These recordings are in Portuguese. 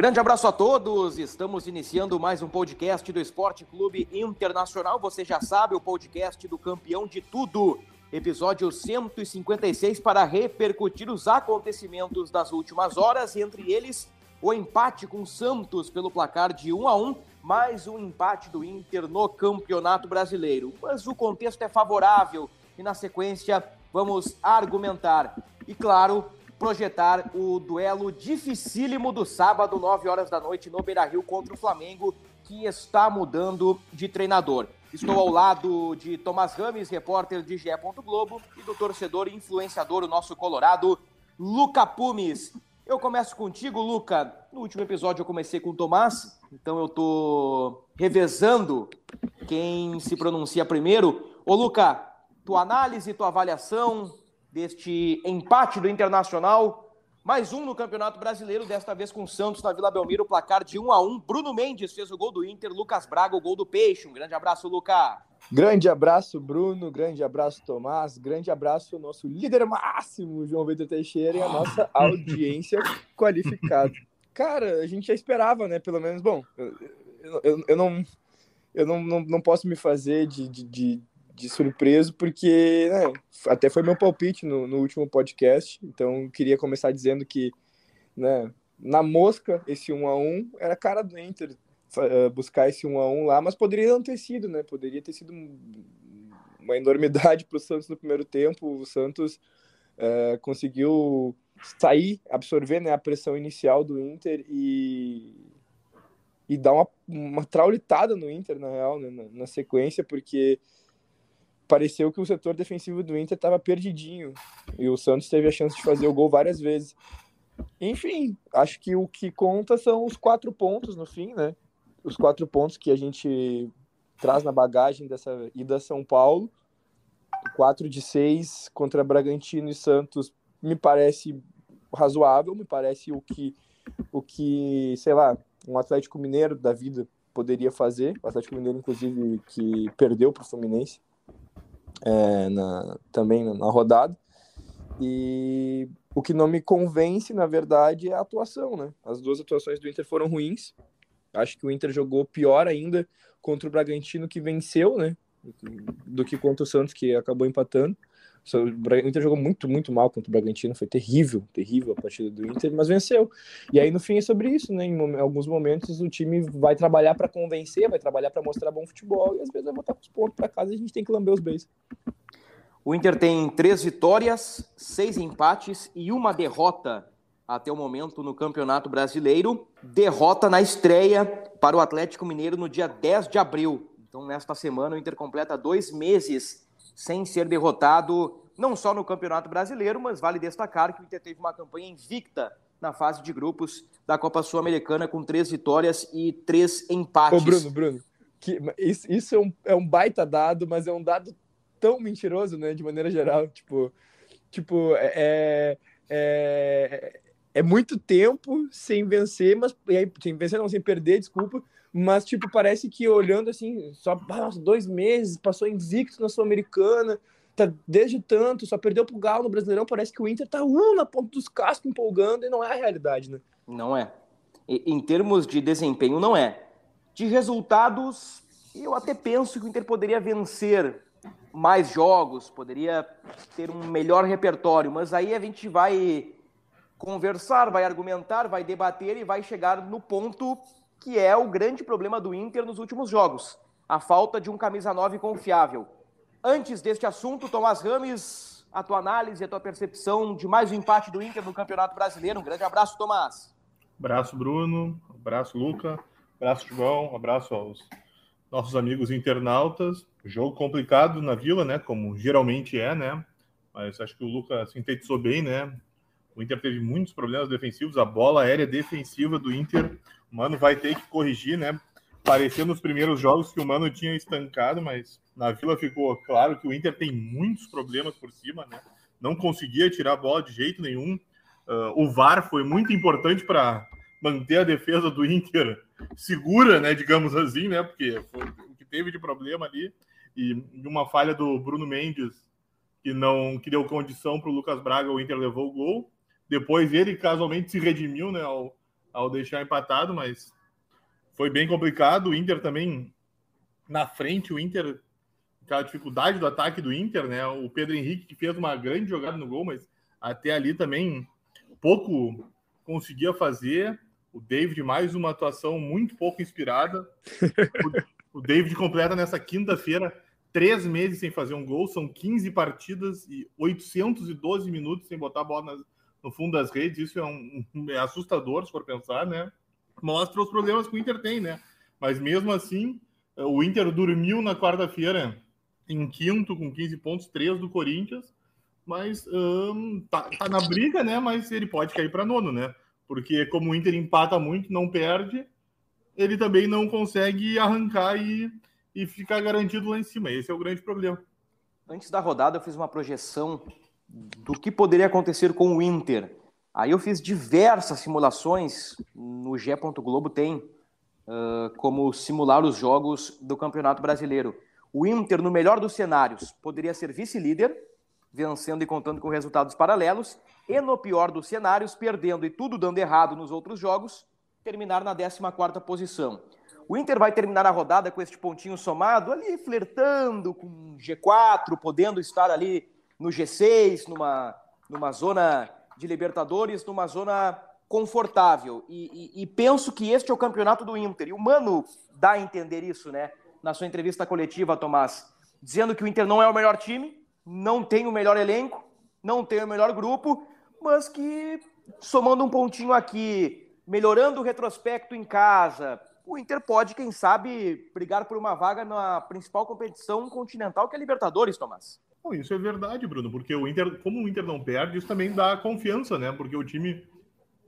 grande abraço a todos. Estamos iniciando mais um podcast do Esporte Clube Internacional. Você já sabe, o podcast do campeão de tudo. Episódio 156 para repercutir os acontecimentos das últimas horas, entre eles o empate com Santos pelo placar de 1 a 1, mais um empate do Inter no Campeonato Brasileiro. Mas o contexto é favorável e na sequência vamos argumentar e claro, projetar o duelo dificílimo do sábado, 9 horas da noite no Beira-Rio contra o Flamengo, que está mudando de treinador. Estou ao lado de Tomás Rames, repórter de GE. Globo, e do torcedor e influenciador, o nosso colorado, Luca Pumes. Eu começo contigo, Luca. No último episódio eu comecei com o Tomás, então eu tô revezando quem se pronuncia primeiro. Ô, Luca, tua análise, tua avaliação deste empate do Internacional, mais um no Campeonato Brasileiro, desta vez com o Santos na Vila Belmiro, placar de 1 a 1. Bruno Mendes fez o gol do Inter, Lucas Braga o gol do Peixe. Um grande abraço, Luca. Grande abraço, Bruno. Grande abraço, Tomás. Grande abraço ao nosso líder máximo, João Vitor Teixeira, e a nossa audiência qualificada. Cara, a gente já esperava, né? Pelo menos, bom, eu, eu, eu não, eu não, não, não posso me fazer de, de, de, de surpreso, porque né, até foi meu palpite no, no último podcast, então queria começar dizendo que, né, na mosca, esse 1 a 1 era cara do Inter, buscar esse 1 a 1 lá, mas poderia não ter sido, né? Poderia ter sido uma enormidade para o Santos no primeiro tempo. O Santos é, conseguiu sair, absorver né, a pressão inicial do Inter e, e dar uma, uma traulitada no Inter, na real, né, na, na sequência, porque pareceu que o setor defensivo do Inter estava perdidinho e o Santos teve a chance de fazer o gol várias vezes. Enfim, acho que o que conta são os quatro pontos no fim, né? os quatro pontos que a gente traz na bagagem dessa ida a São Paulo. quatro de seis contra Bragantino e Santos me parece razoável, me parece o que, o que, sei lá, um Atlético Mineiro da vida poderia fazer. O Atlético Mineiro, inclusive, que perdeu para o Fluminense é, na, também na rodada. E o que não me convence, na verdade, é a atuação, né? As duas atuações do Inter foram ruins. Acho que o Inter jogou pior ainda contra o Bragantino, que venceu, né? Do que contra o Santos, que acabou empatando. O Inter jogou muito, muito mal contra o Bragantino, foi terrível, terrível a partida do Inter, mas venceu. E aí no fim é sobre isso, né? Em alguns momentos o time vai trabalhar para convencer, vai trabalhar para mostrar bom futebol e às vezes vai com os pontos para casa e a gente tem que lamber os beijos. O Inter tem três vitórias, seis empates e uma derrota até o momento no Campeonato Brasileiro. Derrota na estreia para o Atlético Mineiro no dia 10 de abril. Então, nesta semana, o Inter completa dois meses sem ser derrotado, não só no Campeonato Brasileiro, mas vale destacar que o Inter teve uma campanha invicta na fase de grupos da Copa Sul-Americana com três vitórias e três empates. Ô, Bruno, Bruno, que, isso, isso é, um, é um baita dado, mas é um dado tão mentiroso, né, de maneira geral. Tipo, tipo é, é, é muito tempo sem vencer, mas sem vencer não, sem perder, desculpa. Mas, tipo, parece que olhando assim, só nossa, dois meses, passou invicto na Sul-Americana, tá desde tanto, só perdeu pro Galo no Brasileirão, parece que o Inter tá um na ponta dos cascos empolgando e não é a realidade, né? Não é. E, em termos de desempenho, não é. De resultados, eu até penso que o Inter poderia vencer mais jogos, poderia ter um melhor repertório, mas aí a gente vai conversar, vai argumentar, vai debater e vai chegar no ponto que é o grande problema do Inter nos últimos jogos: a falta de um camisa 9 confiável. Antes deste assunto, Tomás Rames, a tua análise, a tua percepção de mais um empate do Inter no Campeonato Brasileiro. Um grande abraço, Tomás. Abraço, Bruno. Abraço, Luca. Abraço, João. Abraço aos nossos amigos internautas. Jogo complicado na Vila, né? Como geralmente é, né? Mas acho que o Luca sintetizou bem, né? O Inter teve muitos problemas defensivos, a bola aérea defensiva do Inter, o Mano vai ter que corrigir, né? Parecia nos primeiros jogos que o Mano tinha estancado, mas na Vila ficou claro que o Inter tem muitos problemas por cima, né? Não conseguia tirar a bola de jeito nenhum. Uh, o VAR foi muito importante para manter a defesa do Inter segura, né? Digamos assim, né? Porque o que teve de problema ali e uma falha do Bruno Mendes que não que deu condição para o Lucas Braga, o Inter levou o gol. Depois ele casualmente se redimiu, né? Ao, ao deixar empatado, mas foi bem complicado. O Inter também na frente, o Inter aquela dificuldade do ataque do Inter, né? O Pedro Henrique que fez uma grande jogada no gol, mas até ali também pouco conseguia fazer. O David mais uma atuação muito pouco inspirada. o David completa nessa quinta-feira três meses sem fazer um gol, são 15 partidas e 812 minutos sem botar a bola no fundo das redes. Isso é, um, é assustador, se for pensar, né? Mostra os problemas que o Inter tem, né? Mas mesmo assim, o Inter dormiu na quarta-feira em quinto com 15 pontos, 3 do Corinthians, mas tá, tá, na briga, né? Mas ele pode cair para nono, né? Porque como o Inter empata muito, não perde, ele também não consegue arrancar e, e ficar garantido lá em cima. Esse é o grande problema. Antes da rodada, eu fiz uma projeção do que poderia acontecer com o Inter. Aí eu fiz diversas simulações, no G. Globo tem uh, como simular os jogos do Campeonato Brasileiro. O Inter, no melhor dos cenários, poderia ser vice-líder, vencendo e contando com resultados paralelos, e no pior dos cenários, perdendo e tudo dando errado nos outros jogos, terminar na 14ª posição. O Inter vai terminar a rodada com este pontinho somado, ali flertando com G4, podendo estar ali no G6, numa, numa zona de Libertadores, numa zona confortável. E, e, e penso que este é o campeonato do Inter. E o Mano dá a entender isso, né? na sua entrevista coletiva, Tomás, dizendo que o Inter não é o melhor time, não tem o melhor elenco, não tem o melhor grupo, mas que somando um pontinho aqui, melhorando o retrospecto em casa, o Inter pode, quem sabe, brigar por uma vaga na principal competição continental que é a Libertadores, Tomás. Bom, isso é verdade, Bruno, porque o Inter, como o Inter não perde, isso também dá confiança, né? Porque o time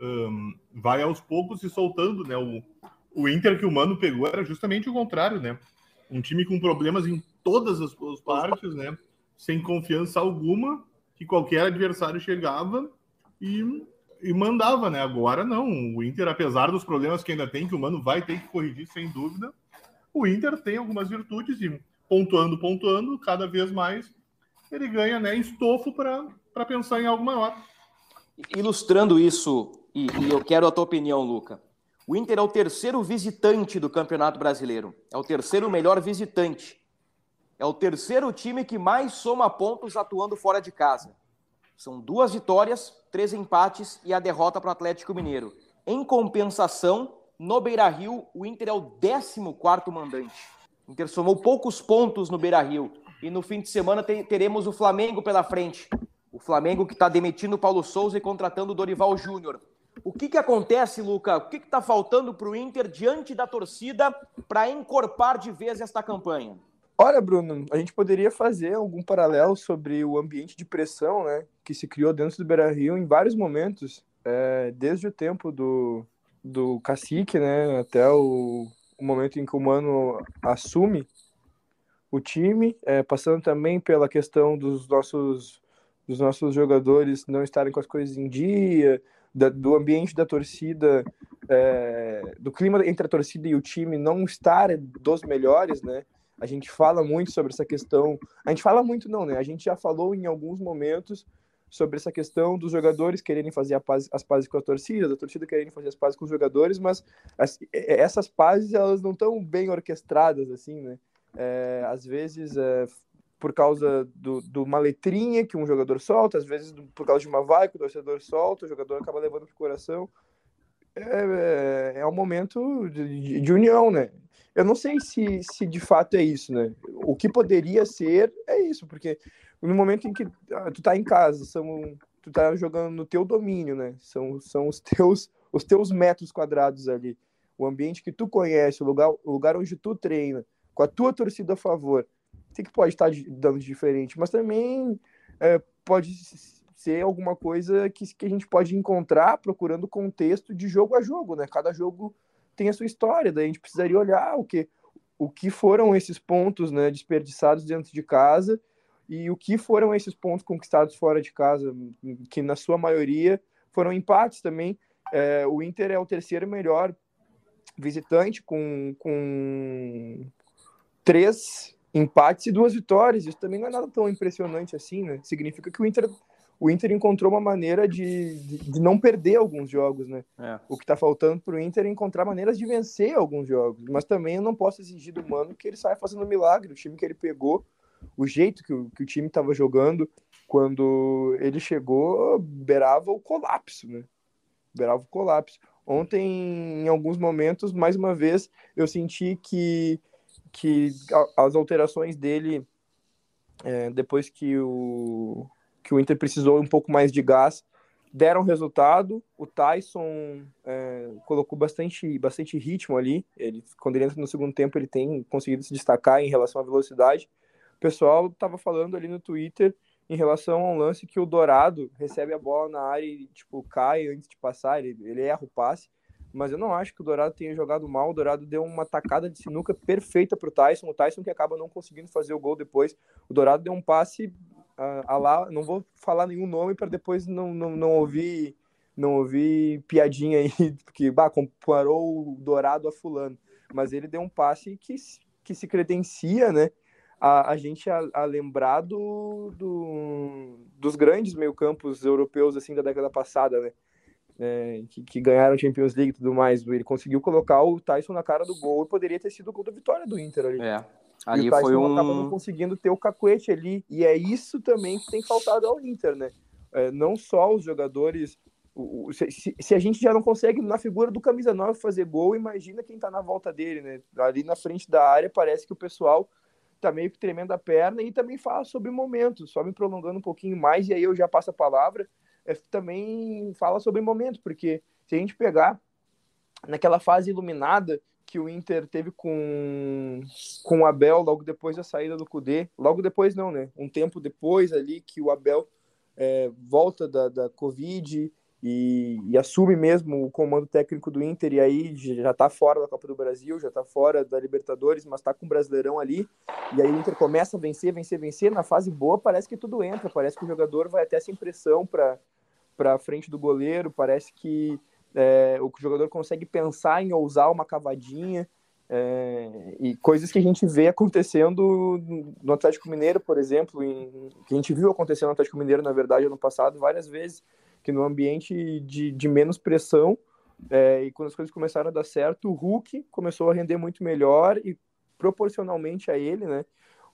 um, vai aos poucos se soltando, né? O, o Inter que o Mano pegou era justamente o contrário, né? um time com problemas em todas as, as partes, né? Sem confiança alguma, que qualquer adversário chegava e, e mandava, né? Agora não. O Inter, apesar dos problemas que ainda tem, que o Mano vai ter que corrigir sem dúvida, o Inter tem algumas virtudes e pontuando, pontuando, cada vez mais ele ganha né, estofo para pensar em algo maior. Ilustrando isso, e, e eu quero a tua opinião, Luca. O Inter é o terceiro visitante do Campeonato Brasileiro. É o terceiro melhor visitante. É o terceiro time que mais soma pontos atuando fora de casa. São duas vitórias, três empates e a derrota para o Atlético Mineiro. Em compensação, no Beira Rio, o Inter é o 14 mandante. O Inter somou poucos pontos no Beira Rio. E no fim de semana teremos o Flamengo pela frente. O Flamengo que está demitindo o Paulo Souza e contratando o Dorival Júnior. O que, que acontece, Luca? O que está faltando para o Inter diante da torcida para encorpar de vez esta campanha? Olha, Bruno, a gente poderia fazer algum paralelo sobre o ambiente de pressão né, que se criou dentro do Beira Rio em vários momentos, é, desde o tempo do, do cacique né, até o, o momento em que o Mano assume o time, é, passando também pela questão dos nossos, dos nossos jogadores não estarem com as coisas em dia, da, do ambiente da torcida, é, do clima entre a torcida e o time não estar dos melhores, né? A gente fala muito sobre essa questão. A gente fala muito, não, né? A gente já falou em alguns momentos sobre essa questão dos jogadores quererem fazer paz, as pazes com a torcida, da torcida quererem fazer as pazes com os jogadores, mas as, essas pazes elas não estão bem orquestradas, assim, né? É, às vezes é, por causa do, do, uma letrinha que um jogador solta, às vezes por causa de uma vai que o torcedor solta, o jogador acaba levando pro coração. É, é, é um momento de, de, união, né? Eu não sei se, se de fato é isso, né? O que poderia ser é isso, porque no momento em que ah, tu tá em casa, são, tu tá jogando no teu domínio, né? São, são os teus os teus metros quadrados ali, o ambiente que tu conhece, o lugar, o lugar onde tu treina, com a tua torcida a favor, o que pode estar dando de diferente, mas também é, pode ser alguma coisa que, que a gente pode encontrar procurando contexto de jogo a jogo, né? Cada jogo tem a sua história, daí a gente precisaria olhar o que, o que foram esses pontos né, desperdiçados dentro de casa e o que foram esses pontos conquistados fora de casa, que na sua maioria foram empates também. É, o Inter é o terceiro melhor visitante com, com três empates e duas vitórias. Isso também não é nada tão impressionante assim, né? Significa que o Inter, o Inter encontrou uma maneira de, de, de não perder alguns jogos, né? É. O que está faltando para o Inter é encontrar maneiras de vencer alguns jogos. Mas também eu não posso exigir do Mano que ele saia fazendo um milagre. O time que ele pegou, o jeito que o, que o time estava jogando quando ele chegou, beirava o colapso, né? Beirava o colapso. Ontem, em alguns momentos, mais uma vez, eu senti que que as alterações dele, é, depois que o, que o Inter precisou um pouco mais de gás, deram resultado. O Tyson é, colocou bastante, bastante ritmo ali. Ele, quando ele entra no segundo tempo, ele tem conseguido se destacar em relação à velocidade. O pessoal estava falando ali no Twitter em relação a um lance que o Dourado recebe a bola na área e tipo cai antes de passar, ele, ele erra o passe mas eu não acho que o Dourado tenha jogado mal. O Dourado deu uma tacada de sinuca perfeita para o Tyson. O Tyson que acaba não conseguindo fazer o gol depois. O Dourado deu um passe a, a lá. Não vou falar nenhum nome para depois não, não, não ouvir não ouvir piadinha aí, porque bah, comparou o Dourado a Fulano. Mas ele deu um passe que, que se credencia, né? A, a gente a, a lembrar do, do, dos grandes meio-campos europeus assim da década passada, né? É, que, que, ganharam Champions League e tudo mais, ele conseguiu colocar o Tyson na cara do gol e poderia ter sido o gol da vitória do Inter ali. É. Ali e o Tyson foi um... acaba não conseguindo ter o cacuete ali, e é isso também que tem faltado ao Inter, né? É, não só os jogadores. O, o, se, se, a gente já não consegue, na figura do camisa 9, fazer gol, imagina quem tá na volta dele, né? Ali na frente da área, parece que o pessoal tá meio que tremendo a perna e também fala sobre momentos, só me prolongando um pouquinho mais, e aí eu já passo a palavra também fala sobre momento, porque se a gente pegar naquela fase iluminada que o Inter teve com, com o Abel logo depois da saída do Cudê, logo depois não, né? Um tempo depois ali que o Abel é, volta da, da Covid e, e, assume mesmo o comando técnico do Inter e aí já está fora da Copa do Brasil, já está fora da Libertadores, mas está com o Brasileirão ali. E aí o Inter começa a vencer, vencer, vencer. Na fase boa parece que tudo entra, parece que o jogador vai até essa impressão para para frente do goleiro, parece que é, o jogador consegue pensar em ousar uma cavadinha. É, e coisas que a gente vê acontecendo no Atlético Mineiro, por exemplo, em, que a gente viu acontecendo no Atlético Mineiro, na verdade, ano passado, várias vezes, que no ambiente de, de menos pressão, é, e quando as coisas começaram a dar certo, o Hulk começou a render muito melhor e proporcionalmente a ele, né,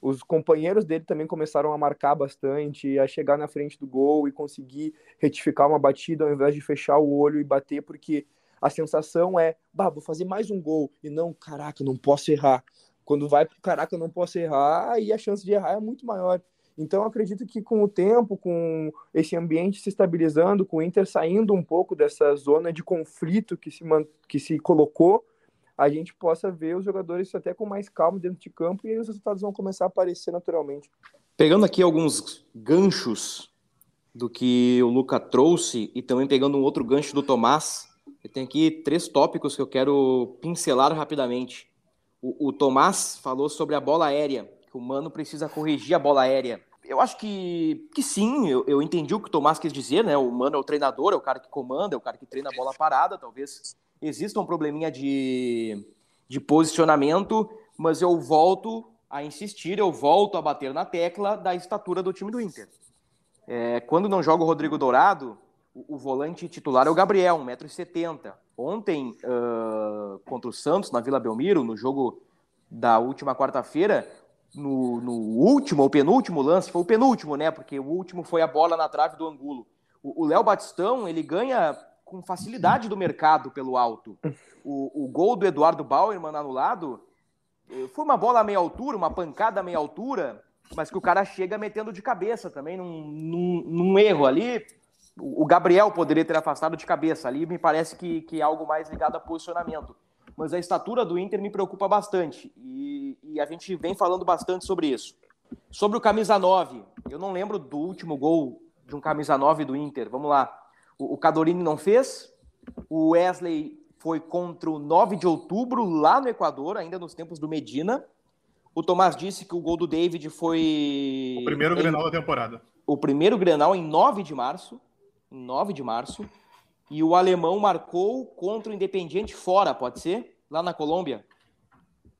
os companheiros dele também começaram a marcar bastante, a chegar na frente do gol e conseguir retificar uma batida ao invés de fechar o olho e bater, porque a sensação é, bah, vou fazer mais um gol, e não, caraca, não posso errar. Quando vai pro caraca, não posso errar, aí a chance de errar é muito maior. Então, acredito que com o tempo, com esse ambiente se estabilizando, com o Inter saindo um pouco dessa zona de conflito que se, que se colocou, a gente possa ver os jogadores até com mais calma dentro de campo e aí os resultados vão começar a aparecer naturalmente. Pegando aqui alguns ganchos do que o Luca trouxe e também pegando um outro gancho do Tomás, eu tenho aqui três tópicos que eu quero pincelar rapidamente. O, o Tomás falou sobre a bola aérea, que o Mano precisa corrigir a bola aérea. Eu acho que, que sim, eu, eu entendi o que o Tomás quis dizer, né? O Mano é o treinador, é o cara que comanda, é o cara que treina a bola parada, talvez exista um probleminha de, de posicionamento, mas eu volto a insistir, eu volto a bater na tecla da estatura do time do Inter. É, quando não joga o Rodrigo Dourado, o, o volante titular é o Gabriel, 1,70m. Ontem, uh, contra o Santos, na Vila Belmiro, no jogo da última quarta-feira, no, no, último ou penúltimo lance, foi o penúltimo, né? Porque o último foi a bola na trave do Angulo. O Léo Batistão, ele ganha com facilidade do mercado pelo alto. O, o gol do Eduardo Bauerman anulado eh, foi uma bola a meia altura, uma pancada a meia altura, mas que o cara chega metendo de cabeça também num, num, num erro ali. O Gabriel poderia ter afastado de cabeça ali, me parece que, que é algo mais ligado a posicionamento. Mas a estatura do Inter me preocupa bastante e, e a gente vem falando bastante sobre isso. Sobre o camisa 9, eu não lembro do último gol de um camisa 9 do Inter. Vamos lá. O, o Cadorini não fez. O Wesley foi contra o 9 de outubro, lá no Equador, ainda nos tempos do Medina. O Tomás disse que o gol do David foi. O primeiro em... Grenal da temporada. O primeiro Grenal em 9 de março. Em 9 de março. E o alemão marcou contra o Independiente fora, pode ser? Lá na Colômbia.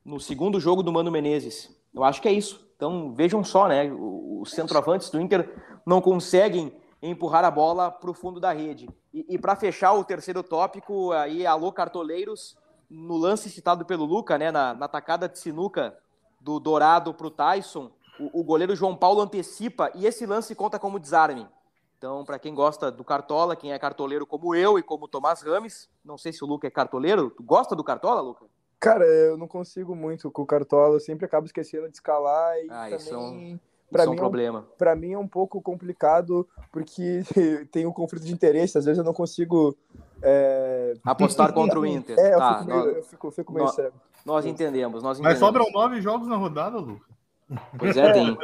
No segundo jogo do Mano Menezes. Eu acho que é isso. Então vejam só, né? Os centroavantes do Inter não conseguem empurrar a bola para o fundo da rede. E, e para fechar o terceiro tópico, aí alô cartoleiros, no lance citado pelo Luca, né, na, na tacada de sinuca do Dourado para o Tyson, o goleiro João Paulo antecipa e esse lance conta como desarme. Então, para quem gosta do Cartola, quem é cartoleiro como eu e como o Tomás Rames, não sei se o Luca é cartoleiro, tu gosta do Cartola, Luca? Cara, eu não consigo muito com o Cartola, eu sempre acabo esquecendo de escalar e ah, também... Isso é um, para mim, é um problema. para mim é um pouco complicado porque tem um conflito de interesse. Às vezes eu não consigo é... apostar contra o Inter. É, eu, tá, fico, meio, nós, eu fico, fico meio nós, cego. Nós entendemos, nós entendemos. Mas sobram nove jogos na rodada, Lu. Pois é, tem,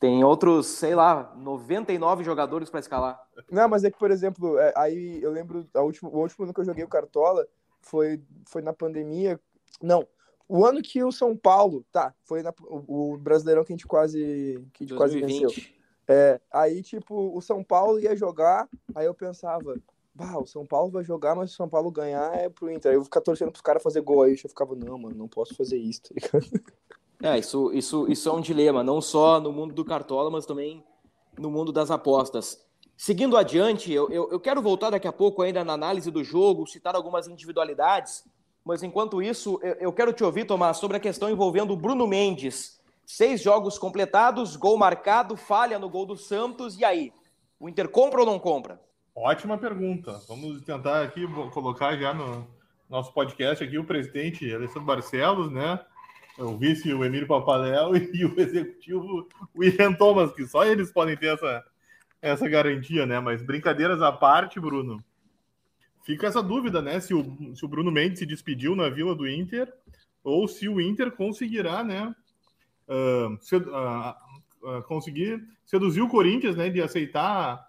tem outros, sei lá, 99 jogadores para escalar. Não, mas é que, por exemplo, é, aí eu lembro, a última, o último ano que eu joguei o Cartola foi, foi na pandemia. Não, o ano que o São Paulo, tá, foi na, o, o, Brasileirão que a gente quase, que a gente quase venceu. É, aí, tipo, o São Paulo ia jogar, aí eu pensava, bah, o São Paulo vai jogar, mas se o São Paulo ganhar é pro Inter. Aí eu ficava torcendo pros caras fazer gol aí, eu ficava, não, mano, não posso fazer isso, tá ligado? É, isso, isso, isso é um dilema, não só no mundo do Cartola, mas também no mundo das apostas. Seguindo adiante, eu, eu, eu quero voltar daqui a pouco ainda na análise do jogo, citar algumas individualidades, mas enquanto isso, eu quero te ouvir, Tomás, sobre a questão envolvendo o Bruno Mendes. Seis jogos completados, gol marcado, falha no gol do Santos, e aí? O Inter compra ou não compra? Ótima pergunta. Vamos tentar aqui colocar já no nosso podcast aqui o presidente Alessandro Barcelos, né? O vice, o Emílio Papaléu, e o executivo, o Ian Thomas, que só eles podem ter essa, essa garantia, né? Mas brincadeiras à parte, Bruno, Fica essa dúvida, né? Se o, se o Bruno Mendes se despediu na Vila do Inter ou se o Inter conseguirá, né? Uh, uh, uh, conseguir seduzir o Corinthians, né? De aceitar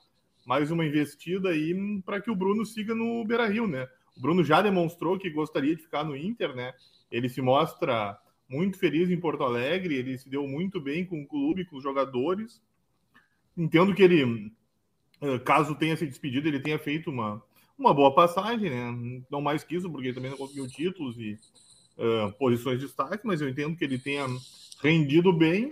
mais uma investida aí para que o Bruno siga no Beira Rio, né? O Bruno já demonstrou que gostaria de ficar no Inter, né? Ele se mostra muito feliz em Porto Alegre, ele se deu muito bem com o clube, com os jogadores. Entendo que ele, caso tenha se despedido, ele tenha feito uma, uma boa passagem, né? Não mais que isso, porque também não conseguiu títulos e uh, posições de destaque, mas eu entendo que ele tenha rendido bem.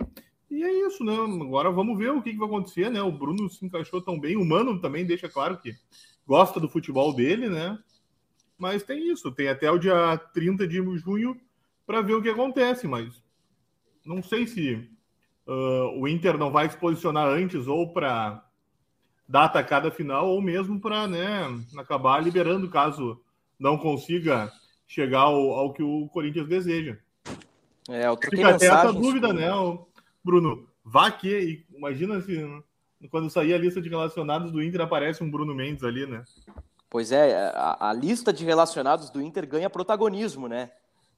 E é isso, né? Agora vamos ver o que, que vai acontecer, né? O Bruno se encaixou tão bem, o Mano também deixa claro que gosta do futebol dele, né? Mas tem isso, tem até o dia 30 de junho para ver o que acontece, mas não sei se uh, o Inter não vai se posicionar antes ou para da atacada final ou mesmo para né, acabar liberando caso não consiga chegar ao, ao que o Corinthians deseja. É, eu Fica até essa dúvida, né, Bruno? Vá que, imagina se quando sair a lista de relacionados do Inter aparece um Bruno Mendes ali, né? Pois é, a, a lista de relacionados do Inter ganha protagonismo, né?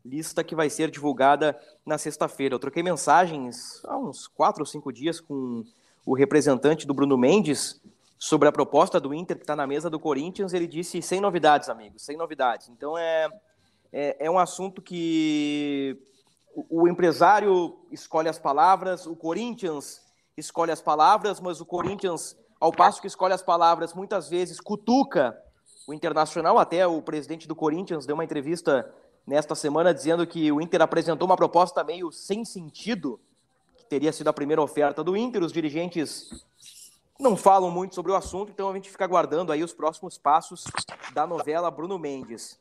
Lista que vai ser divulgada na sexta-feira. Eu troquei mensagens há uns quatro ou cinco dias com o representante do Bruno Mendes sobre a proposta do Inter que está na mesa do Corinthians, ele disse sem novidades, amigos, sem novidades. Então é, é, é um assunto que o, o empresário escolhe as palavras, o Corinthians escolhe as palavras, mas o Corinthians, ao passo que escolhe as palavras, muitas vezes cutuca o Internacional. Até o presidente do Corinthians deu uma entrevista nesta semana dizendo que o Inter apresentou uma proposta meio sem sentido, que teria sido a primeira oferta do Inter. Os dirigentes não falam muito sobre o assunto, então a gente fica aguardando aí os próximos passos da novela Bruno Mendes.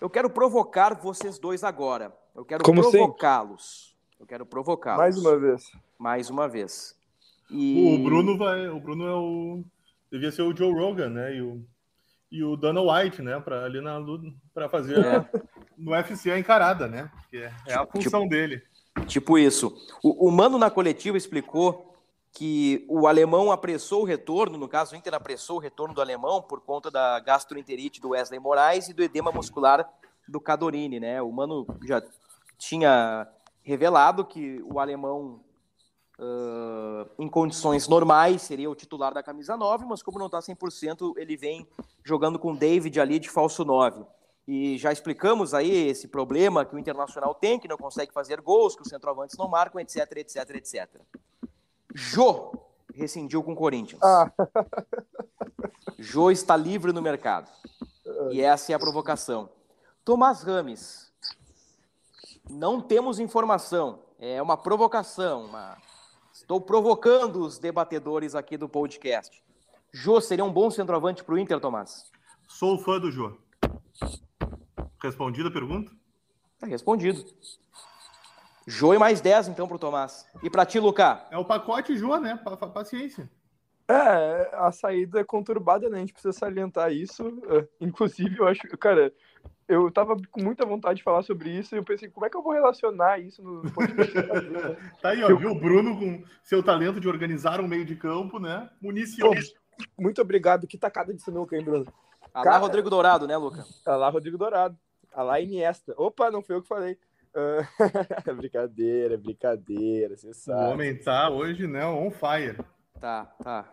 Eu quero provocar vocês dois agora. Eu quero provocá-los. Eu quero provocá-los. Mais uma vez. Mais uma vez. E... O Bruno vai, o Bruno é o devia ser o Joe Rogan, né? E o e o Dana White, né, para ali na para fazer é. No UFC a encarada, né? Porque é a função tipo, dele. Tipo isso. O, o Mano na coletiva explicou que o alemão apressou o retorno, no caso o Inter apressou o retorno do alemão por conta da gastroenterite do Wesley Moraes e do edema muscular do Cadorini, né? O Mano já tinha revelado que o alemão uh, em condições normais, seria o titular da camisa 9, mas como não está 100%, ele vem jogando com o David ali de falso 9. E já explicamos aí esse problema que o Internacional tem, que não consegue fazer gols, que os centroavantes não marcam, etc, etc, etc. Jô rescindiu com o Corinthians. Ah. Jô está livre no mercado. E essa é a provocação. Tomás Rames. Não temos informação. É uma provocação. Uma... Estou provocando os debatedores aqui do podcast. Jô seria um bom centroavante para o Inter, Tomás? Sou fã do Jô. Respondida a pergunta? Tá respondido. Jô e mais 10, então, para o Tomás. E para ti, Lucas? É o pacote Jô, né? Paciência. É, a saída é conturbada, né? A gente precisa salientar isso. É, inclusive, eu acho, cara, eu tava com muita vontade de falar sobre isso e eu pensei, como é que eu vou relacionar isso no podcast? tá aí, ó, eu... viu? O Bruno com seu talento de organizar um meio de campo, né? Municiou. Muito obrigado. Que tacada de sinuca, hein, Bruno? Alá Rodrigo Dourado, né, Luca? Alá Rodrigo Dourado. Alá Iniesta. Opa, não foi eu que falei. Uh... brincadeira, brincadeira, você sabe. O homem tá hoje, né, on fire. Tá, tá.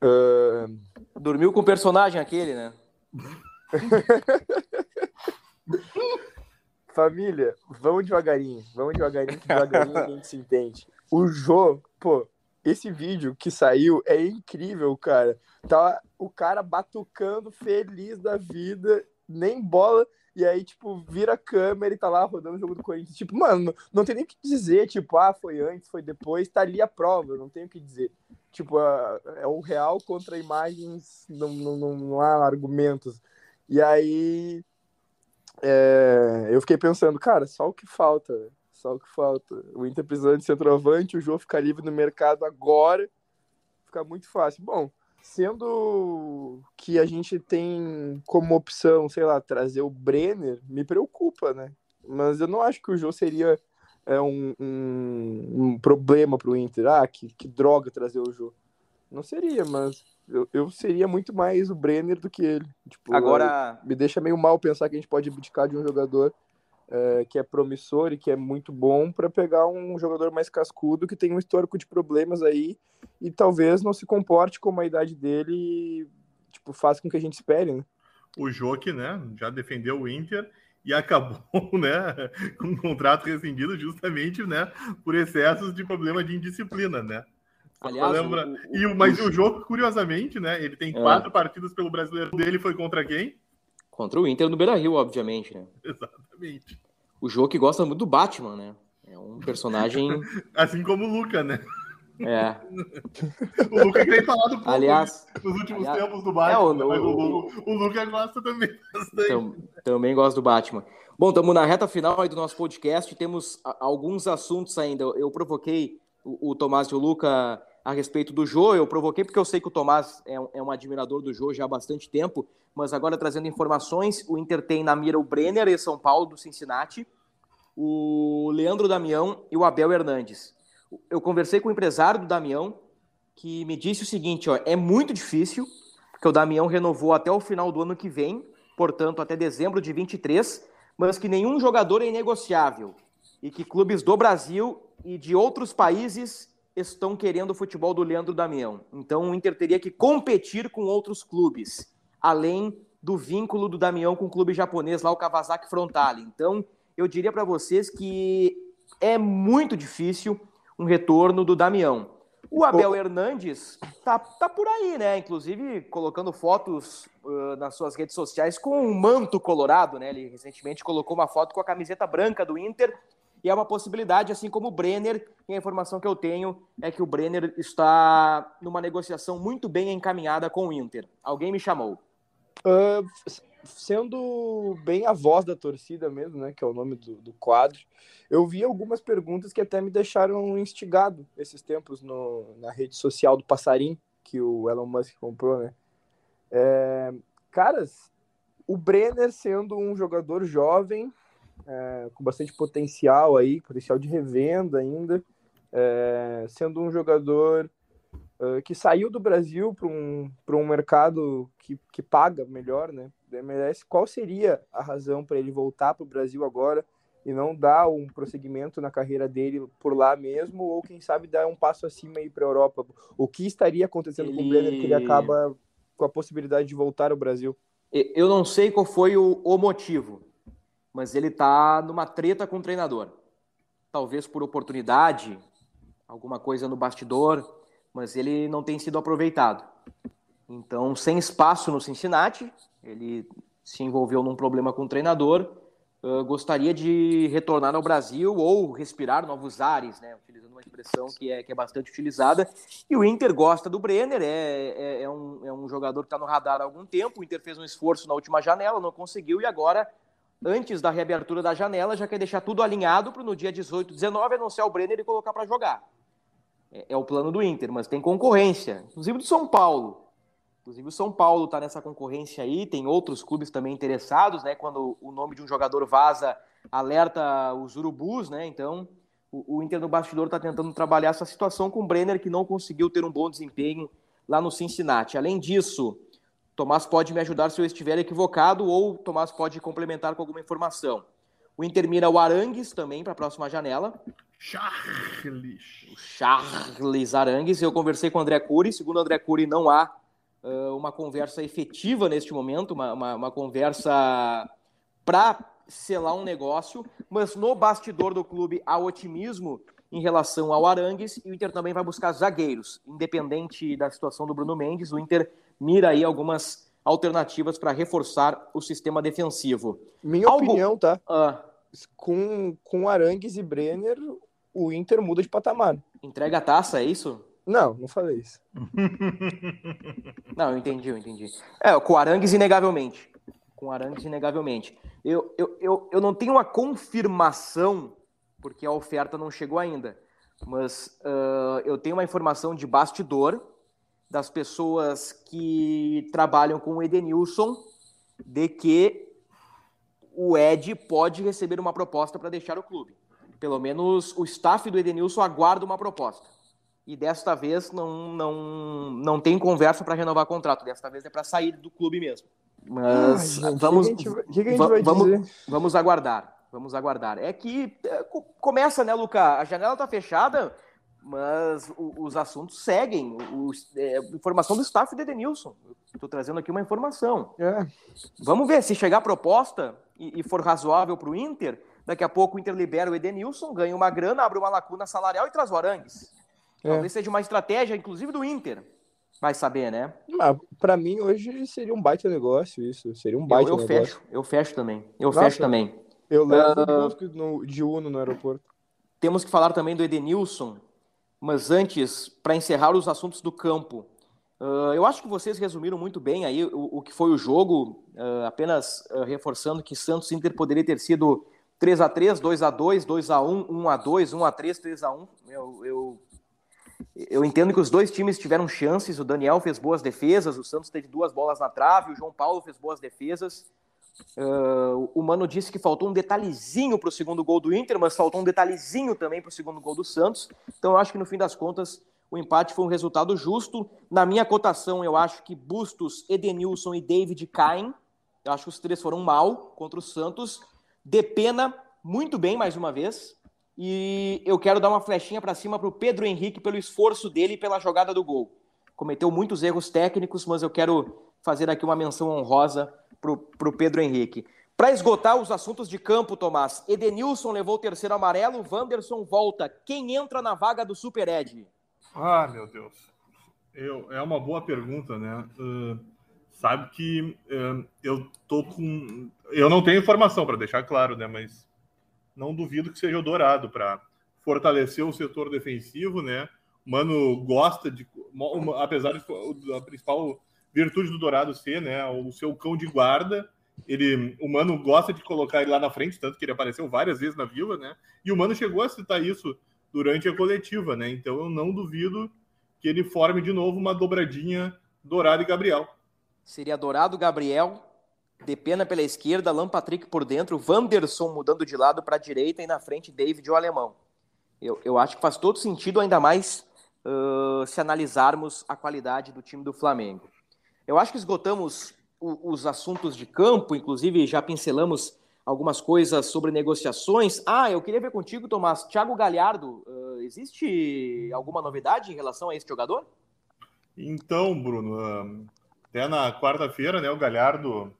Uh... Dormiu com o personagem aquele, né? Família, vamos devagarinho, vamos devagarinho, que devagarinho a gente se entende. O Jô, pô, esse vídeo que saiu é incrível, cara. Tá o cara batucando, feliz da vida, nem bola. E aí, tipo, vira a câmera e tá lá rodando o jogo do Corinthians. Tipo, mano, não tem nem o que dizer, tipo, ah, foi antes, foi depois, tá ali a prova, não tem o que dizer. Tipo, é o real contra imagens, não, não, não há argumentos. E aí, é, eu fiquei pensando, cara, só o que falta, só o que falta. O Inter precisando de centroavante, o jogo ficar livre no mercado agora, fica muito fácil. Bom, sendo que a gente tem como opção, sei lá, trazer o Brenner, me preocupa, né? Mas eu não acho que o Jô seria é, um, um, um problema para o Inter. Ah, que, que droga trazer o Jô. Não seria, mas eu, eu seria muito mais o Brenner do que ele. Tipo, Agora. Me deixa meio mal pensar que a gente pode abdicar de um jogador é, que é promissor e que é muito bom para pegar um jogador mais cascudo que tem um histórico de problemas aí e talvez não se comporte como a idade dele e tipo, faça com que a gente espere, né? O Joque, né, já defendeu o Inter e acabou, né, com um contrato rescindido justamente, né, por excessos de problema de indisciplina, né? Aliás, lembra... o, o, e o, mas o, o jogo, curiosamente, né, ele tem é. quatro partidas pelo brasileiro dele, foi contra quem? Contra o Inter no Beira-Rio, obviamente, né? Exatamente. O jogo que gosta muito do Batman, né? É um personagem. assim como o Luca, né? É. o Luca tem falado pouco aliás, nos últimos aliás, tempos do Batman, é, o, né? mas o, o, o, Luca gosta também Tam, também gosta do Batman. Bom, estamos na reta final aí do nosso podcast, temos alguns assuntos ainda. Eu provoquei o, o Tomás e o Luca a respeito do Jô. Eu provoquei porque eu sei que o Tomás é um, é um admirador do Jô já há bastante tempo, mas agora trazendo informações, o Inter tem na mira o Brenner e São Paulo do Cincinnati, o Leandro Damião e o Abel Hernandes. Eu conversei com o empresário do Damião, que me disse o seguinte, ó, é muito difícil, porque o Damião renovou até o final do ano que vem, portanto até dezembro de 23, mas que nenhum jogador é inegociável e que clubes do Brasil e de outros países estão querendo o futebol do Leandro Damião. Então o Inter teria que competir com outros clubes, além do vínculo do Damião com o clube japonês lá, o Kawasaki Frontale. Então eu diria para vocês que é muito difícil um retorno do Damião. O Abel oh. Hernandes tá, tá por aí, né? Inclusive colocando fotos uh, nas suas redes sociais com um manto colorado, né? Ele recentemente colocou uma foto com a camiseta branca do Inter e é uma possibilidade, assim como o Brenner, e a informação que eu tenho é que o Brenner está numa negociação muito bem encaminhada com o Inter. Alguém me chamou. Uh, sendo bem a voz da torcida mesmo, né, que é o nome do, do, quadro, eu vi algumas perguntas que até me deixaram instigado esses tempos no, na rede social do Passarim, que o Elon Musk comprou, né? É, caras, o Brenner sendo um jogador jovem, é, com bastante potencial aí, potencial de revenda ainda, é, sendo um jogador uh, que saiu do Brasil para um, um mercado que, que paga melhor, né? Da MLS. Qual seria a razão para ele voltar para o Brasil agora? e não dar um prosseguimento na carreira dele por lá mesmo, ou quem sabe dar um passo acima aí para a Europa. O que estaria acontecendo ele... com o Brenner que ele acaba com a possibilidade de voltar ao Brasil? Eu não sei qual foi o, o motivo, mas ele está numa treta com o treinador. Talvez por oportunidade, alguma coisa no bastidor, mas ele não tem sido aproveitado. Então, sem espaço no Cincinnati, ele se envolveu num problema com o treinador, uh, gostaria de retornar ao Brasil ou respirar novos ares, né? utilizando uma expressão que é, que é bastante utilizada. E o Inter gosta do Brenner, é, é, é um, é um jogador que está no radar há algum tempo. O Inter fez um esforço na última janela, não conseguiu, e agora, antes da reabertura da janela, já quer deixar tudo alinhado para no dia 18, 19 anunciar o Brenner e colocar para jogar. É, é o plano do Inter, mas tem concorrência, inclusive do São Paulo. Inclusive o São Paulo está nessa concorrência aí, tem outros clubes também interessados, né? Quando o nome de um jogador vaza, alerta os urubus, né? Então o, o Inter no bastidor está tentando trabalhar essa situação com o Brenner, que não conseguiu ter um bom desempenho lá no Cincinnati. Além disso, Tomás pode me ajudar se eu estiver equivocado, ou Tomás pode complementar com alguma informação. O Inter mira o Arangues também para a próxima janela. Charles. O Charles Arangues. Eu conversei com o André Cury. Segundo o André Cury, não há uh, uma conversa efetiva neste momento, uma, uma, uma conversa para selar um negócio, mas no bastidor do clube há otimismo em relação ao Arangues e o Inter também vai buscar zagueiros. Independente da situação do Bruno Mendes, o Inter mira aí algumas alternativas para reforçar o sistema defensivo. Minha Algo... opinião, tá? Ah. Com, com Arangues e Brenner, o Inter muda de patamar. Entrega a taça, é isso? Não, não falei isso. não, eu entendi, eu entendi. É, com Arangues, inegavelmente. Com Arangues, inegavelmente. Eu, eu, eu, eu não tenho uma confirmação, porque a oferta não chegou ainda, mas uh, eu tenho uma informação de bastidor das pessoas que trabalham com o Edenilson de que o Ed pode receber uma proposta para deixar o clube. Pelo menos o staff do Edenilson aguarda uma proposta e desta vez não, não, não tem conversa para renovar contrato. Desta vez é para sair do clube mesmo. Mas Ai, gente, vamos, que que que vamos, vamos aguardar. Vamos aguardar. É que é, começa, né, Luca? A janela está fechada, mas o, os assuntos seguem. O, é, informação do staff de Edenilson. Estou trazendo aqui uma informação. É. Vamos ver se chegar a proposta e, e for razoável para o Inter. Daqui a pouco o Inter libera o Edenilson, ganha uma grana, abre uma lacuna salarial e traz o Arangues. É. Talvez seja uma estratégia, inclusive, do Inter. Vai saber, né? Ah, para mim, hoje seria um baita negócio isso. Seria um baita eu, eu negócio. Fecho, eu fecho também. Eu Nossa, fecho também. Eu levo uh, no, de Uno no aeroporto. Temos que falar também do Edenilson, mas antes, para encerrar os assuntos do campo, uh, eu acho que vocês resumiram muito bem aí o, o que foi o jogo, uh, apenas reforçando que Santos Inter poderia ter sido 3 a 3 2 a 2 2 a 1 1 a 2 1 a 3 3 a 1 eu, eu eu entendo que os dois times tiveram chances. O Daniel fez boas defesas, o Santos teve duas bolas na trave, o João Paulo fez boas defesas. Uh, o Mano disse que faltou um detalhezinho para o segundo gol do Inter, mas faltou um detalhezinho também para o segundo gol do Santos. Então eu acho que no fim das contas o empate foi um resultado justo. Na minha cotação, eu acho que Bustos, Edenilson e David caem. Eu acho que os três foram mal contra o Santos. Depena muito bem mais uma vez. E eu quero dar uma flechinha para cima para o Pedro Henrique pelo esforço dele e pela jogada do gol. Cometeu muitos erros técnicos, mas eu quero fazer aqui uma menção honrosa para o Pedro Henrique. Para esgotar os assuntos de campo, Tomás, Edenilson levou o terceiro amarelo, Wanderson volta. Quem entra na vaga do Super Ed? Ah, meu Deus. Eu, é uma boa pergunta, né? Uh, sabe que uh, eu tô com. Eu não tenho informação, para deixar claro, né? Mas não duvido que seja o Dourado para fortalecer o setor defensivo, né? Mano gosta de, apesar de a principal virtude do Dourado ser, né, o seu cão de guarda, ele, o Mano gosta de colocar ele lá na frente, tanto que ele apareceu várias vezes na Vila, né? E o Mano chegou a citar isso durante a coletiva, né? Então eu não duvido que ele forme de novo uma dobradinha Dourado e Gabriel. Seria Dourado, Gabriel, Depena pela esquerda, Alan Patrick por dentro, Wanderson mudando de lado para a direita e na frente David o alemão. Eu, eu acho que faz todo sentido, ainda mais uh, se analisarmos a qualidade do time do Flamengo. Eu acho que esgotamos o, os assuntos de campo, inclusive já pincelamos algumas coisas sobre negociações. Ah, eu queria ver contigo, Tomás. Thiago Galhardo, uh, existe alguma novidade em relação a esse jogador? Então, Bruno, até na quarta-feira, né, o Galhardo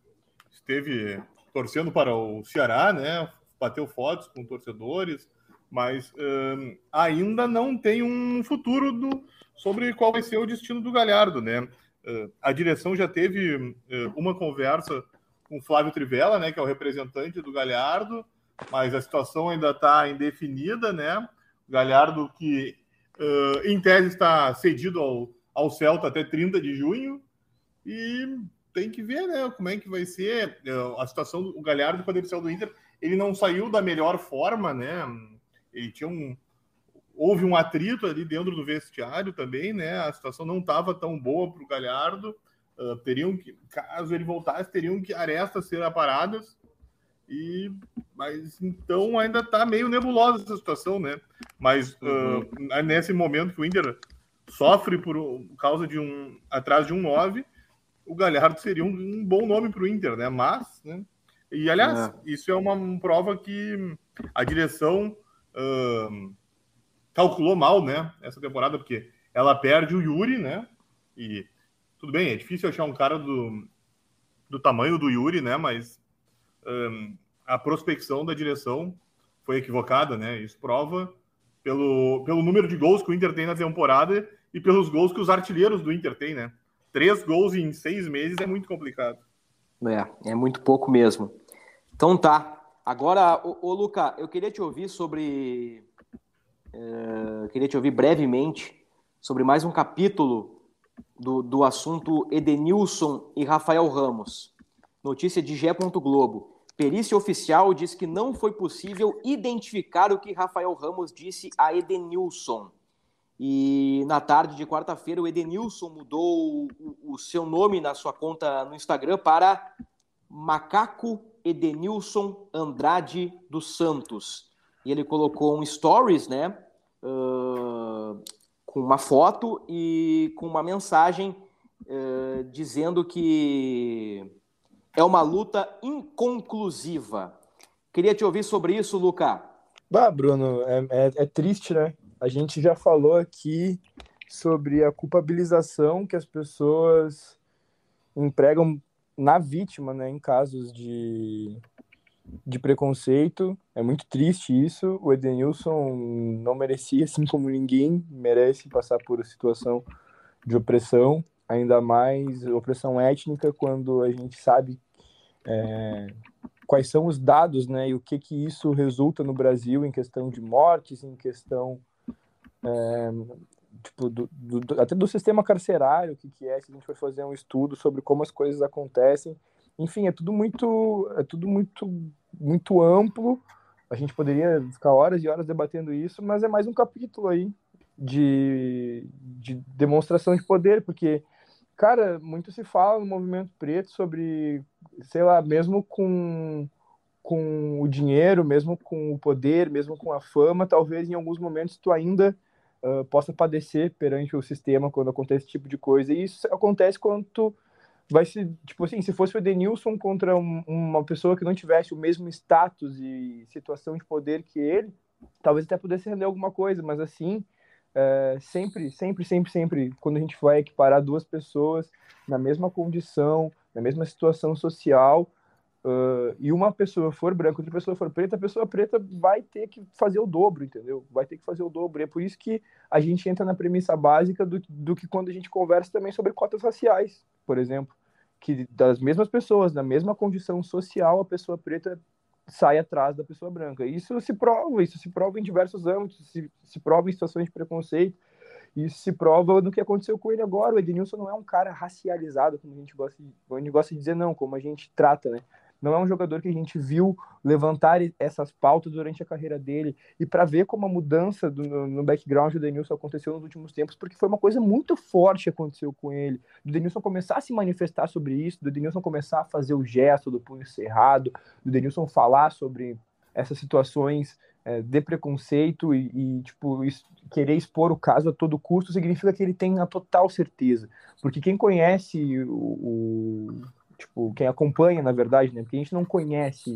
esteve torcendo para o Ceará, né, bateu fotos com torcedores, mas uh, ainda não tem um futuro do, sobre qual vai ser o destino do Galhardo, né? Uh, a direção já teve uh, uma conversa com Flávio Trivella, né, que é o representante do Galhardo, mas a situação ainda está indefinida, né? Galhardo que em tese está cedido ao, ao Celta até 30 de junho e tem que ver, né, como é que vai ser a situação do Galhardo quando ele saiu do Inter. Ele não saiu da melhor forma, né? Ele tinha um houve um atrito ali dentro do vestiário também, né? A situação não estava tão boa para o Galhardo. Uh, teriam que, caso ele voltasse, teriam que arestas ser aparadas. E, mas então ainda está meio nebulosa essa situação, né? Mas uh, nesse momento que o Inter sofre por, por causa de um atrás de um 9, o Galhardo seria um, um bom nome para o Inter, né? Mas, né? E aliás, é. isso é uma prova que a direção uh, calculou mal, né? Essa temporada, porque ela perde o Yuri, né? E tudo bem, é difícil achar um cara do, do tamanho do Yuri, né? Mas um, a prospecção da direção foi equivocada, né? Isso prova pelo, pelo número de gols que o Inter tem na temporada e pelos gols que os artilheiros do Inter têm, né? Três gols em seis meses é muito complicado. É, é muito pouco mesmo. Então tá. Agora, ô, ô Luca, eu queria te ouvir sobre Uh, queria te ouvir brevemente sobre mais um capítulo do, do assunto Edenilson e Rafael Ramos. Notícia de Gé. Globo. Perícia oficial diz que não foi possível identificar o que Rafael Ramos disse a Edenilson. E na tarde de quarta-feira, o Edenilson mudou o, o, seu nome na sua conta no Instagram para Macaco Edenilson Andrade dos Santos. E ele colocou um stories, né? uh, com uma foto e com uma mensagem uh, dizendo que é uma luta inconclusiva. Queria te ouvir sobre isso, Luca. Bah, Bruno, é, é, é triste, né? A gente já falou aqui sobre a culpabilização que as pessoas empregam na vítima, né, em casos de, de preconceito. É muito triste isso. O Edenilson não merecia, assim como ninguém merece, passar por situação de opressão, ainda mais opressão étnica, quando a gente sabe é, quais são os dados, né, e o que que isso resulta no Brasil em questão de mortes, em questão é, tipo, do, do, até do sistema carcerário, o que, que é, se a gente for fazer um estudo sobre como as coisas acontecem, enfim, é tudo muito, é tudo muito, muito amplo. A gente poderia ficar horas e horas debatendo isso, mas é mais um capítulo aí de, de demonstração de poder, porque, cara, muito se fala no movimento preto sobre, sei lá, mesmo com com o dinheiro, mesmo com o poder, mesmo com a fama, talvez em alguns momentos tu ainda uh, possa padecer perante o sistema quando acontece esse tipo de coisa. E isso acontece quando tu vai ser, tipo assim, se fosse o Edenilson contra um, uma pessoa que não tivesse o mesmo status e situação de poder que ele, talvez até pudesse render alguma coisa, mas assim, é, sempre, sempre, sempre, sempre, quando a gente vai equiparar duas pessoas na mesma condição, na mesma situação social, uh, e uma pessoa for branca, outra pessoa for preta, a pessoa preta vai ter que fazer o dobro, entendeu? Vai ter que fazer o dobro. E é por isso que a gente entra na premissa básica do, do que quando a gente conversa também sobre cotas raciais por exemplo, que das mesmas pessoas, da mesma condição social, a pessoa preta sai atrás da pessoa branca. Isso se prova, isso se prova em diversos âmbitos, se, se prova em situações de preconceito, isso se prova no que aconteceu com ele agora. O Ednilson não é um cara racializado, como a gente gosta de, a gente gosta de dizer, não, como a gente trata, né? Não é um jogador que a gente viu levantar essas pautas durante a carreira dele e para ver como a mudança do, no background do Denilson aconteceu nos últimos tempos, porque foi uma coisa muito forte que aconteceu com ele. Do Denilson começar a se manifestar sobre isso, do Denilson começar a fazer o gesto do punho cerrado, do Denilson falar sobre essas situações é, de preconceito e, e tipo, querer expor o caso a todo custo significa que ele tem a total certeza. Porque quem conhece o, o tipo, quem acompanha, na verdade, né? Porque a gente não conhece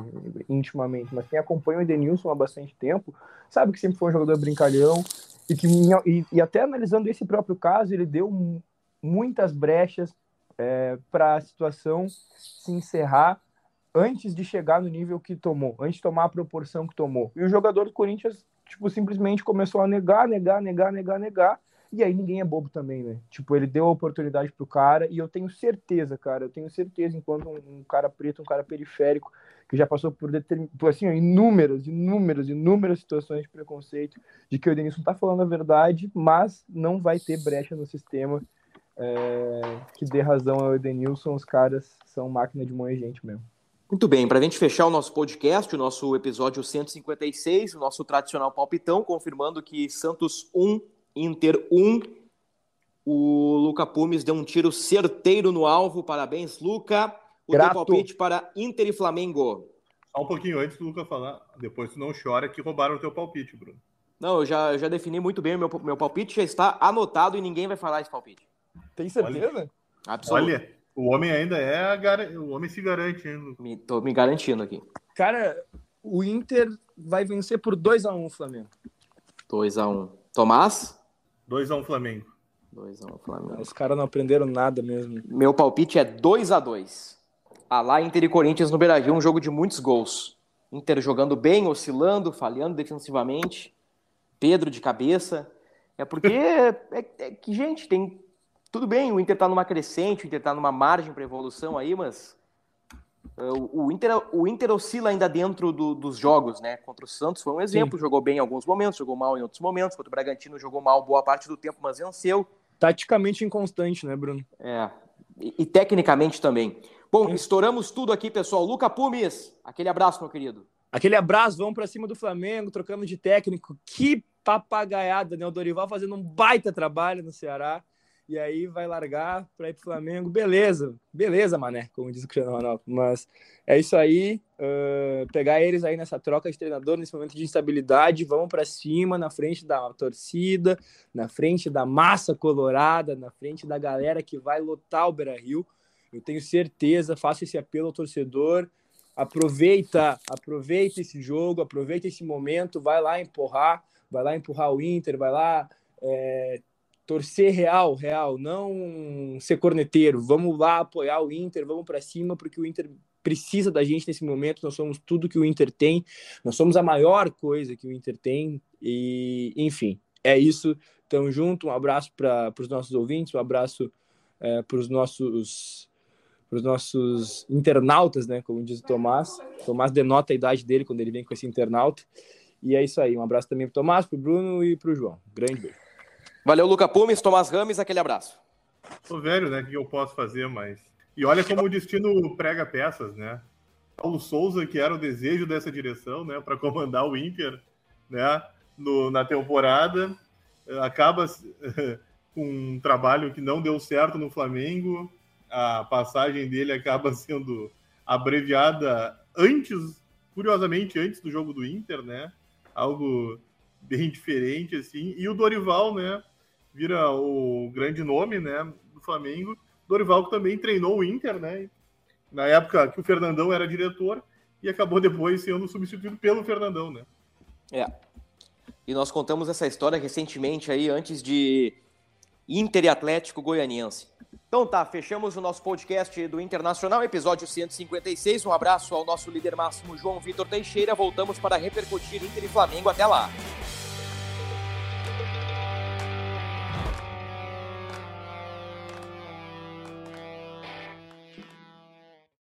intimamente, mas quem acompanha o Edenilson há bastante tempo, sabe que sempre foi um jogador brincalhão e que, e, e até analisando esse próprio caso, ele deu muitas brechas é, para a situação se encerrar antes de chegar no nível que tomou, antes de tomar a proporção que tomou. E o jogador do Corinthians, tipo, simplesmente começou a negar, negar, negar, negar, negar, e aí ninguém é bobo também, né? Tipo, ele deu a oportunidade pro cara e eu tenho certeza, cara, eu tenho certeza, enquanto um, um cara preto, um cara periférico, que já passou por, determin... por assim, inúmeras, inúmeras, inúmeras situações de preconceito, de que o Denilson tá falando a verdade, mas não vai ter brecha no sistema é... que dê razão ao Edenilson, os caras são máquina de moer gente mesmo. Muito bem, para a gente fechar o nosso podcast, o nosso episódio 156, o nosso tradicional palpitão, confirmando que Santos 1, Inter 1. O Luca Pumes deu um tiro certeiro no alvo. Parabéns, Luca. O Grato. teu palpite para Inter e Flamengo. Só um pouquinho antes do Luca falar. Depois tu não chora que roubaram o teu palpite, Bruno. Não, eu já, eu já defini muito bem. O meu, meu palpite já está anotado e ninguém vai falar esse palpite. Tem certeza? Olha, Absoluto. Olha, o homem ainda é. Gar... O homem se garante ainda. Me, tô me garantindo aqui. Cara, o Inter vai vencer por 2x1 um, Flamengo. 2x1. Um. Tomás? 2x1 um Flamengo. 2x1 um Flamengo. Os caras não aprenderam nada mesmo. Meu palpite é 2x2. Ah lá, Inter e Corinthians no Beira-Rio, um jogo de muitos gols. Inter jogando bem, oscilando, falhando defensivamente. Pedro de cabeça. É porque é, é que, gente, tem. Tudo bem, o Inter tá numa crescente, o Inter tá numa margem para evolução aí, mas o Inter, o Inter oscila ainda dentro do, dos jogos, né? Contra o Santos foi um exemplo, Sim. jogou bem em alguns momentos, jogou mal em outros momentos. Contra o Bragantino jogou mal boa parte do tempo, mas venceu. Taticamente inconstante, né, Bruno? É. E, e tecnicamente também. Bom, Sim. estouramos tudo aqui, pessoal. Luca Pumes, aquele abraço, meu querido. Aquele abraço, vamos para cima do Flamengo, trocando de técnico. Que papagaiada, né? O Dorival fazendo um baita trabalho no Ceará e aí vai largar para ir para o Flamengo. Beleza, beleza, mané, como diz o Cristiano Ronaldo. Mas é isso aí, uh, pegar eles aí nessa troca de treinador, nesse momento de instabilidade, vamos para cima, na frente da torcida, na frente da massa colorada, na frente da galera que vai lotar o Beira-Rio. Eu tenho certeza, faço esse apelo ao torcedor, aproveita, aproveita esse jogo, aproveita esse momento, vai lá empurrar, vai lá empurrar o Inter, vai lá é, torcer real, real, não ser corneteiro. Vamos lá apoiar o Inter, vamos para cima, porque o Inter precisa da gente nesse momento. Nós somos tudo que o Inter tem, nós somos a maior coisa que o Inter tem. E, enfim, é isso. Tamo junto. Um abraço para os nossos ouvintes, um abraço é, para os nossos para os nossos internautas, né? Como diz o Tomás. Tomás denota a idade dele quando ele vem com esse internauta. E é isso aí. Um abraço também para o Tomás, para o Bruno e para o João. Grande beijo. Valeu, Luca Pumes, Tomás Rames, aquele abraço. Tô velho, né? O que eu posso fazer, mas. E olha como o destino prega peças, né? Paulo Souza, que era o desejo dessa direção, né, para comandar o Inter, né, no, na temporada, acaba com um trabalho que não deu certo no Flamengo, a passagem dele acaba sendo abreviada antes, curiosamente, antes do jogo do Inter, né, algo bem diferente, assim, e o Dorival, né, vira o grande nome, né, do Flamengo. Dorival que também treinou o Inter, né? Na época que o Fernandão era diretor e acabou depois sendo substituído pelo Fernandão, né? É. E nós contamos essa história recentemente aí, antes de Inter e Atlético Goianiense. Então tá, fechamos o nosso podcast do Internacional, episódio 156. Um abraço ao nosso líder máximo, João Vitor Teixeira. Voltamos para repercutir Inter e Flamengo. Até lá.